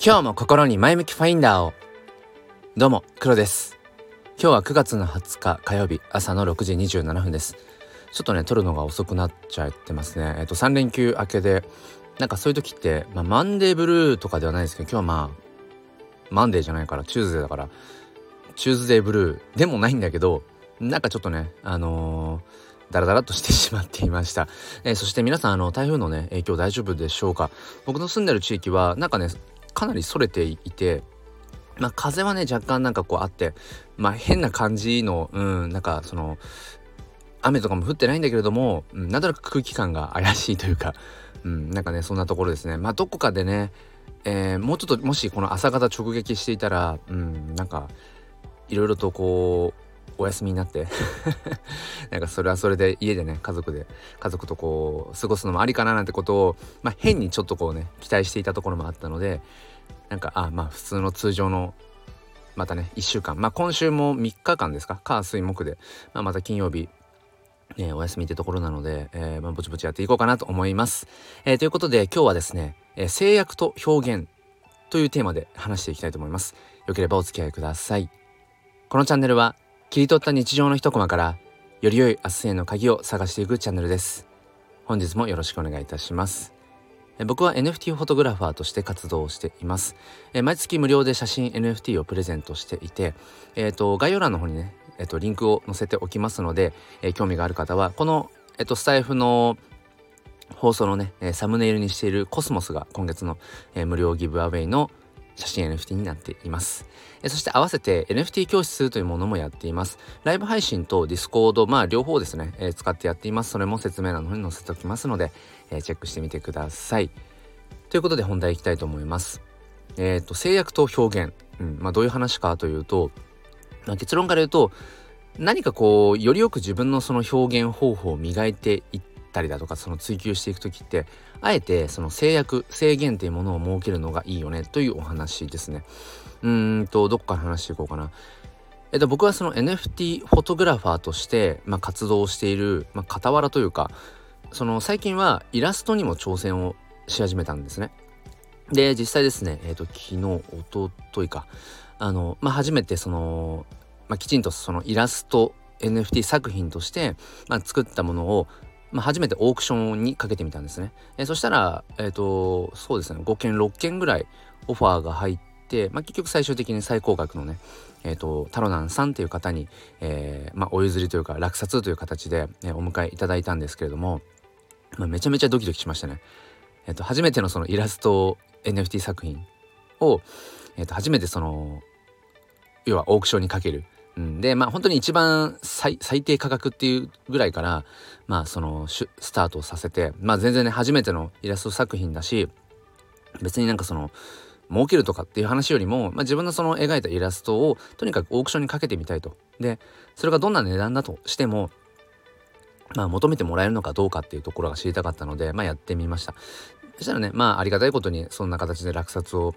今日も心に前向きファインダーを。どうも黒です。今日は9月の20日火曜日朝の6時27分です。ちょっとね撮るのが遅くなっちゃってますね。えっと3連休明けでなんかそういう時って、まあ、マンデーブルーとかではないですけど今日はまあマンデーじゃないからチューズデーだからチューズデーブルーでもないんだけどなんかちょっとねあのーダラダラとしてしまっていました、えー、そして皆さんあの台風のね影響大丈夫でしょうか？僕の住んでる地域はなんかねかなりそれていてまあ風はね若干なんかこうあってまあ変な感じのうんなんかその雨とかも降ってないんだけれども、うん、なんとなく空気感が怪しいというか、うん、なんかねそんなところですね。まあどこかでね、えー、もうちょっともしこの朝方直撃していたらうんなんかいろいろとこうお休みになって なんかそれはそれで家でね家族で家族とこう過ごすのもありかななんてことを、まあ、変にちょっとこうね期待していたところもあったのでなんかあまあ普通の通常のまたね1週間まあ今週も3日間ですか？火水木で、まあ、また金曜日えー、お休みってところなので、えー、まあ、ぼちぼちやっていこうかなと思います。えー、ということで今日はですね、え制約と表現というテーマで話していきたいと思います。よければお付き合いください。このチャンネルは切り取った日常の一コマからより良い明日への鍵を探していくチャンネルです。本日もよろしくお願いいたします。僕は NFT フォトグラファーとして活動しています。毎月無料で写真 NFT をプレゼントしていて、えーと、概要欄の方にね、えーと、リンクを載せておきますので、えー、興味がある方はこの、えーと、スタイフの放送のねサムネイルにしているコスモスが今月の、え、無料ギブアウェイの写真 NFT になっています。そして合わせて NFT 教室というものもやっています。ライブ配信と Discord、まあ両方ですね、えー、使ってやっています。それも説明欄の方に載せておきますので、えー、チェックしてみてください。ということで本題いきたいと思います。えっ、ー、と、制約と表現。うん、まあどういう話かというと、まあ、結論から言うと、何かこう、よりよく自分のその表現方法を磨いていったりだとか、その追求していく時って、あえてその制約制限っていうものを設けるのがいいよねというお話ですね。うんとどこから話していこうかな。えっと僕はその NFT フォトグラファーとして、まあ、活動している、まあ、傍らというかその最近はイラストにも挑戦をし始めたんですね。で実際ですねえっと昨日おとといか。あのまあ初めてその、まあ、きちんとそのイラスト NFT 作品として、まあ、作ったものをまあ、初めてオークションにかけてみたんですね。えー、そしたら、えっ、ー、と、そうですね、5件、6件ぐらいオファーが入って、まあ、結局最終的に最高額のね、えっ、ー、と、タロナンさんっていう方に、えー、まあ、お譲りというか、落札という形で、ね、お迎えいただいたんですけれども、まあ、めちゃめちゃドキドキしましたね。えっ、と、初めてのそのイラスト NFT 作品を、えっ、と、初めてその、要はオークションにかける。うん、でまあ本当に一番最低価格っていうぐらいからまあそのスタートさせてまあ全然ね初めてのイラスト作品だし別になんかその儲けるとかっていう話よりも、まあ、自分のその描いたイラストをとにかくオークションにかけてみたいと。でそれがどんな値段だとしてもまあ求めてもらえるのかどうかっていうところが知りたかったのでまあやってみました。そしたらねまあありがたいことにそんな形で落札を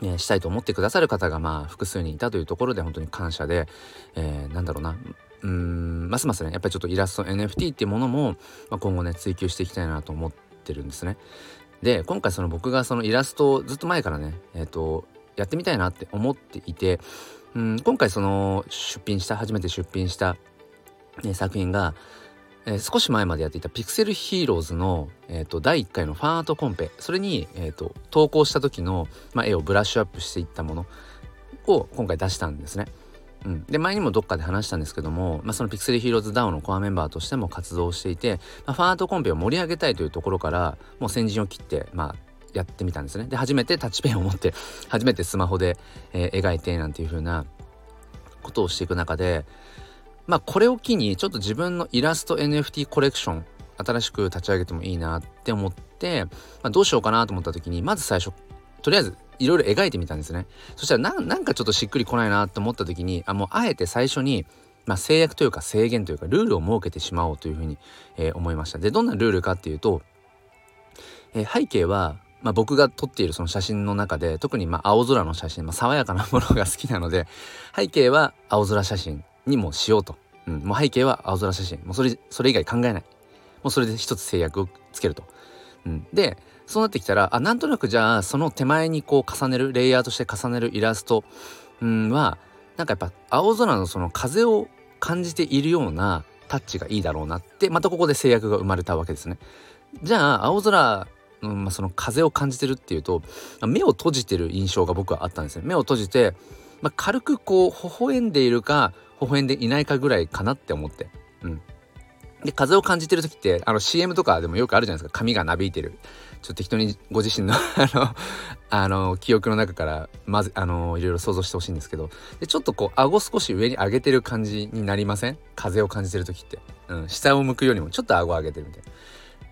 えしたいと思ってくださる方がまあ複数人いたというところで本当に感謝で、えー、なんだろうなうんますますねやっぱりちょっとイラスト NFT っていうものも、まあ、今後ね追求していきたいなと思ってるんですね。で今回その僕がそのイラストをずっと前からねえっ、ー、とやってみたいなって思っていてうん今回その出品した初めて出品した、ね、作品がえー、少し前までやっていたピクセルヒーローズの、えーと、第1回のファンアートコンペそれに、えーと、投稿した時の、まあ、絵をブラッシュアップしていったものを今回出したんですね。うん、で前にもどっかで話したんですけども、まあ、そのピクセルヒーローズ DAO のコアメンバーとしても活動していて、まあ、ファンアートコンペを盛り上げたいというところからもう先陣を切って、まあ、やってみたんですね。で初めてタッチペンを持って初めてスマホで、えー、描いてなんていう風なことをしていく中でまあこれを機にちょっと自分のイラスト NFT コレクション新しく立ち上げてもいいなって思って、まあ、どうしようかなと思った時にまず最初とりあえずいろいろ描いてみたんですね。そしたらなんかちょっとしっくりこないなと思った時にあもうあえて最初にまあ、制約というか制限というかルールを設けてしまおうというふうに、えー、思いました。でどんなルールかっていうと、えー、背景は、まあ、僕が撮っているその写真の中で特にまあ青空の写真、まあ、爽やかなものが好きなので背景は青空写真。にもしようと。うん、もう背景は青空写真。もうそれ、それ以外考えない。もうそれで一つ制約をつけると。うん、でそうなってきたらあなんとなくじゃあその手前にこう重ねるレイヤーとして重ねるイラスト、うん、はなんかやっぱ青空のその風を感じているようなタッチがいいだろうなってまたここで制約が生まれたわけですね。じゃあ青空の、まあ、その風を感じてるっていうと目を閉じてる印象が僕はあったんですね。目を閉じて、まあ、軽くこう微笑んでいるか微笑んでいないかぐらいかなって思って。うん、で風を感じてる時ってあの CM とかでもよくあるじゃないですか。髪がなびいてる。ちょっと人にご自身の あのあの記憶の中からまずあのいろいろ想像してほしいんですけど。でちょっとこう顎少し上に上げてる感じになりません？風を感じてる時って、うん、下を向くよりもちょっと顎上げてるみたいな。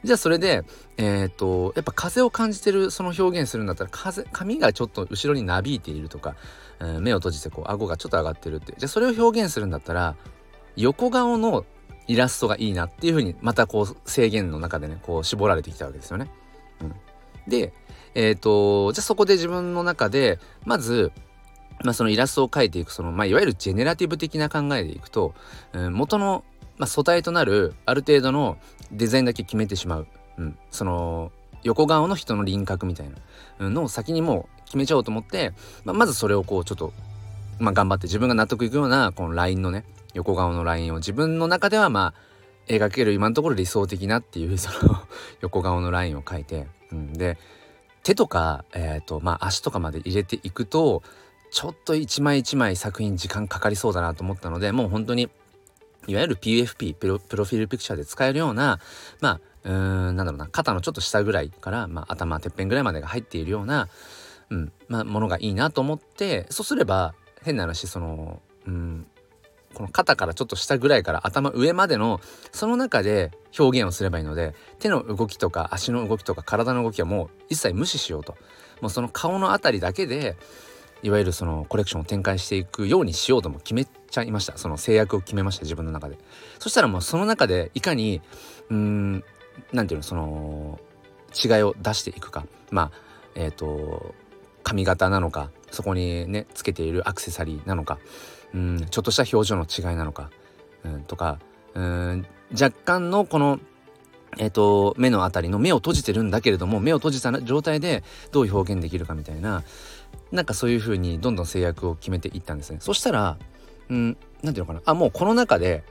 じゃあそれでえっ、とやっぱ風を感じてるその表現するんだったら風髪がちょっと後ろになびいているとか、えー、目を閉じてこう顎がちょっと上がってるってじゃあそれを表現するんだったら横顔のイラストがいいなっていうふうにまたこう制限の中でねこう絞られてきたわけですよね。うん、でえっ、とじゃあそこで自分の中でまずまあ、そのイラストを描いていくその、まあ、いわゆるジェネラティブ的な考えでいくと、うん、元の、まあ、素体となるある程度のデザインだけ決めてしまう、うん、その横顔の人の輪郭みたいな。のを先にもう決めちゃおうと思って、まあ、まずそれをこうちょっと、まあ、頑張って自分が納得いくようなこのラインのね横顔のラインを自分の中ではまあ描ける今のところ理想的なっていうその 横顔のラインを描いて、うん、で手とか、えーとまあ、足とかまで入れていくとちょっと一枚一枚作品時間かかりそうだなと思ったのでもう本当にいわゆる PFP プロフィールピクチャーで使えるようなまあうーんなんだろうな肩のちょっと下ぐらいから、まあ、頭てっぺんぐらいまでが入っているような、うんまあ、ものがいいなと思ってそうすれば変な話その、うん、この肩からちょっと下ぐらいから頭上までのその中で表現をすればいいので手の動きとか足の動きとか体の動きはもう一切無視しようと。もうその顔の辺りだけでいわゆるそのコレクションを展開していくようにしようとも決めちゃいました。その制約を決めました自分の中で。そしたらもうその中でいかにうーん何ていうのその違いを出していくか。まあえっ、ー、と髪型なのかそこにねつけているアクセサリーなのかうんちょっとした表情の違いなのか、うん、とかうん若干のこのえーと、目の辺りの目を閉じてるんだけれども目を閉じた状態でどういう表現できるかみたいななんかそういう風にどんどん制約を決めていったんですね。そしたらうん何ていうのかなあもうこの中で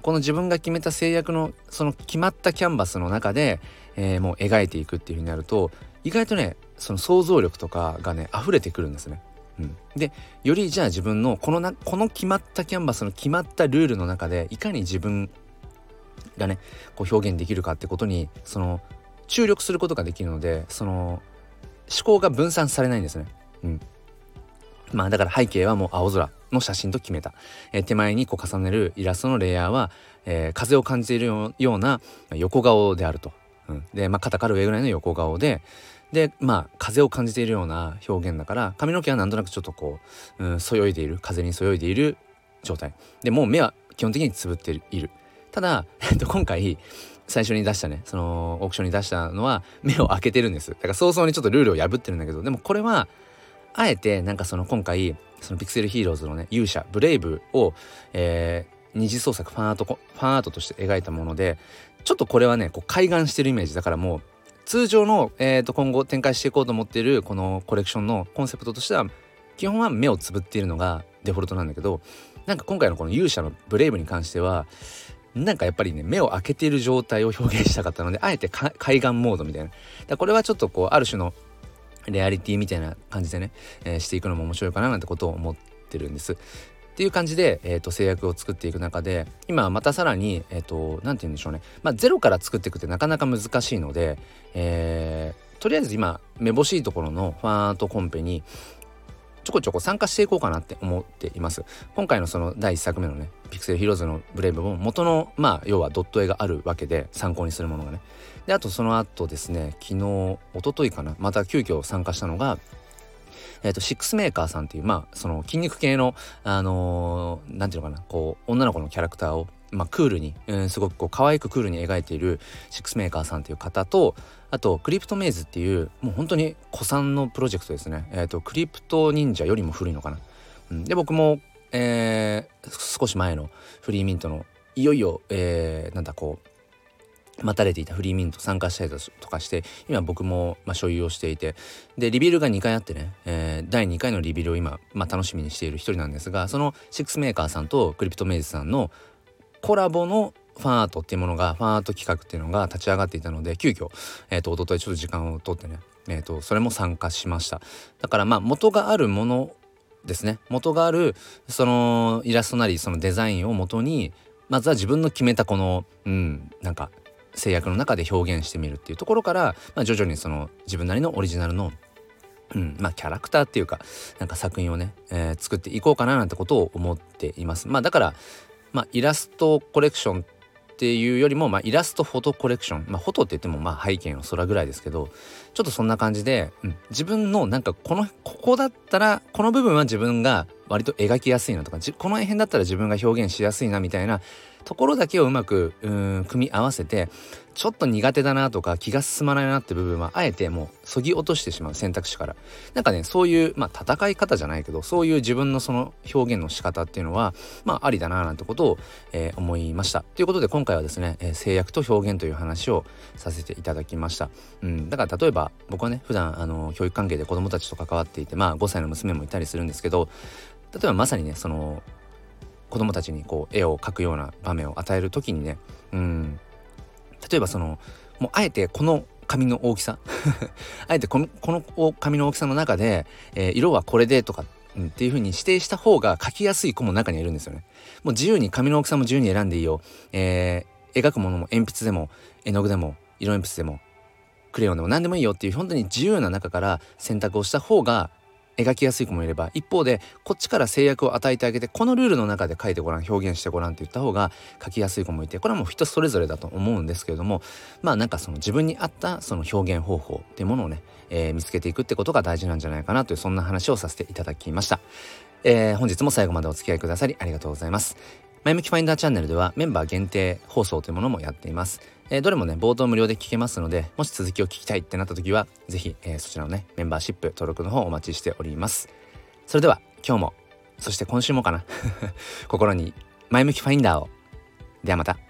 この自分が決めた制約のその決まったキャンバスの中で、えー、もう描いていくっていう風になると意外とねその想像力とかがね溢れてくるんですね。うん、でよりじゃあ自分のこのなこの決まったキャンバスの決まったルールの中でいかに自分がねこう表現できるかってことにその注力することができるのでその思考が分散されないんですね。うん、まあだから背景はもう青空の写真と決めた、えー、手前にこう重ねるイラストのレイヤーは、えー、風を感じているような横顔であると、うん、で、まあ、肩から上ぐらいの横顔ででまあ風を感じているような表現だから髪の毛はなんとなくちょっとこう、うん、そよいでいる。風にそよいでいる状態。でもう目は基本的につぶっている。ただ、えっと、今回最初に出したねそのオークションに出したのは目を開けてるんです。だから早々にちょっとルールを破ってるんだけどでもこれはあえてなんかその今回そのピクセルヒーローズのね勇者ブレイブを、えー、二次創作ファンアートファンアートとして描いたものでちょっとこれはねこう開眼してるイメージ。だからもう通常の、えー、と今後展開していこうと思っているこのコレクションのコンセプトとしては基本は目をつぶっているのがデフォルトなんだけどなんか今回のこの勇者のブレイブに関してはなんかやっぱりね目を開けている状態を表現したかったのであえて海岸モードみたいな。だこれはちょっとこうある種のレアリティみたいな感じでね、えー、していくのも面白いかななんてことを思ってるんです。っていう感じで、えーと、制約を作っていく中で今またさらに何、えーと、て言うんでしょうね、まあ、ゼロから作っていくってなかなか難しいので、えー、とりあえず今めぼしいところのファートコンペにちょこちょこ参加していこうかなって思っています。今回のその第1作目のね、ピクセルヒローズのブレイブも元の、まあ、要はドット絵があるわけで、参考にするものがね。で、あとその後ですね、昨日、一昨日かな、また急遽参加したのが、えっ、ー、と、シックスメーカーさんっていう、まあ、その筋肉系の、あのー、なんていうのかな、こう、女の子のキャラクターを、まあ、クールに、うん、すごくこう可愛くクールに描いているシックスメーカーさんという方とあとクリプトメイズっていうもう本当に古参のプロジェクトですね、えーと、クリプト忍者よりも古いのかな、うん、で僕も、えー、少し前のフリーミントのいよいよ、えー、なんだこう待たれていたフリーミント参加したりとかして今僕もま所有をしていてでリビルが2回あってね、えー、第2回のリビルを今、まあ、楽しみにしている一人なんですがそのシックスメーカーさんとクリプトメイズさんのコラボのファンアートっていうものがファンアート企画っていうのが立ち上がっていたので急遽えっ、ー、と一昨日ちょっと時間を取ってねえー、とそれも参加しました。だからまあ元があるものですね元があるそのイラストなりそのデザインを元にまずは自分の決めたこのうんなんか制約の中で表現してみるっていうところから、まあ、徐々にその自分なりのオリジナルのうんまあ、キャラクターっていうかなんか作品をね、えー、作っていこうかななんてことを思っています。まあ、だから、まあ、イラストコレクションっていうよりも、まあ、イラストフォトコレクション、まあ、フォトって言ってもまあ背景の空ぐらいですけどちょっとそんな感じで、うん、自分のなんかこのここだったらこの部分は自分が割と描きやすいなとかこの辺だったら自分が表現しやすいなみたいなところだけをうまくうん組み合わせてちょっと苦手だなとか気が進まないなって部分はあえてもうそぎ落としてしまう選択肢から。なんかねそういうまあ戦い方じゃないけどそういう自分のその表現の仕方っていうのはまあありだななんてことを、えー、思いました。ということで今回はですね、えー、制約と表現という話をさせていただきました、うん、だから例えば僕はね普段あの教育関係で子供たちと関わっていてまあ5歳の娘もいたりするんですけど例えばまさにねその子供たちにこう絵を描くような場面を与える時にねうん例えばそのもうあえてこの紙の大きさ あえてこのこの紙の大きさの中で、えー、色はこれでとか、っていう風に指定した方が描きやすい子も中にいるんですよね。もう自由に紙の大きさも自由に選んでいいよ。えー、描くものも鉛筆でも絵の具でも色鉛筆でもクレヨンでも何でもいいよっていう本当に自由な中から選択をした方が描きやすい子もいれば一方でこっちから制約を与えてあげてこのルールの中で書いてごらん表現してごらんって言った方が書きやすい子もいてこれはもう人それぞれだと思うんですけれどもまあなんかその自分に合ったその表現方法っていうものをね、えー、見つけていくってことが大事なんじゃないかなというそんな話をさせていただきました。えー、本日も最後までお付き合いくださりありがとうございます。前向きファインダーチャンネルではメンバー限定放送というものもやっています。えー、どれもね、冒頭無料で聞けますので、もし続きを聞きたいってなった時は、是非、えー、そちらのね、メンバーシップ登録の方お待ちしております。それでは、今日も、そして今週もかな。心に前向きファインダーを。ではまた。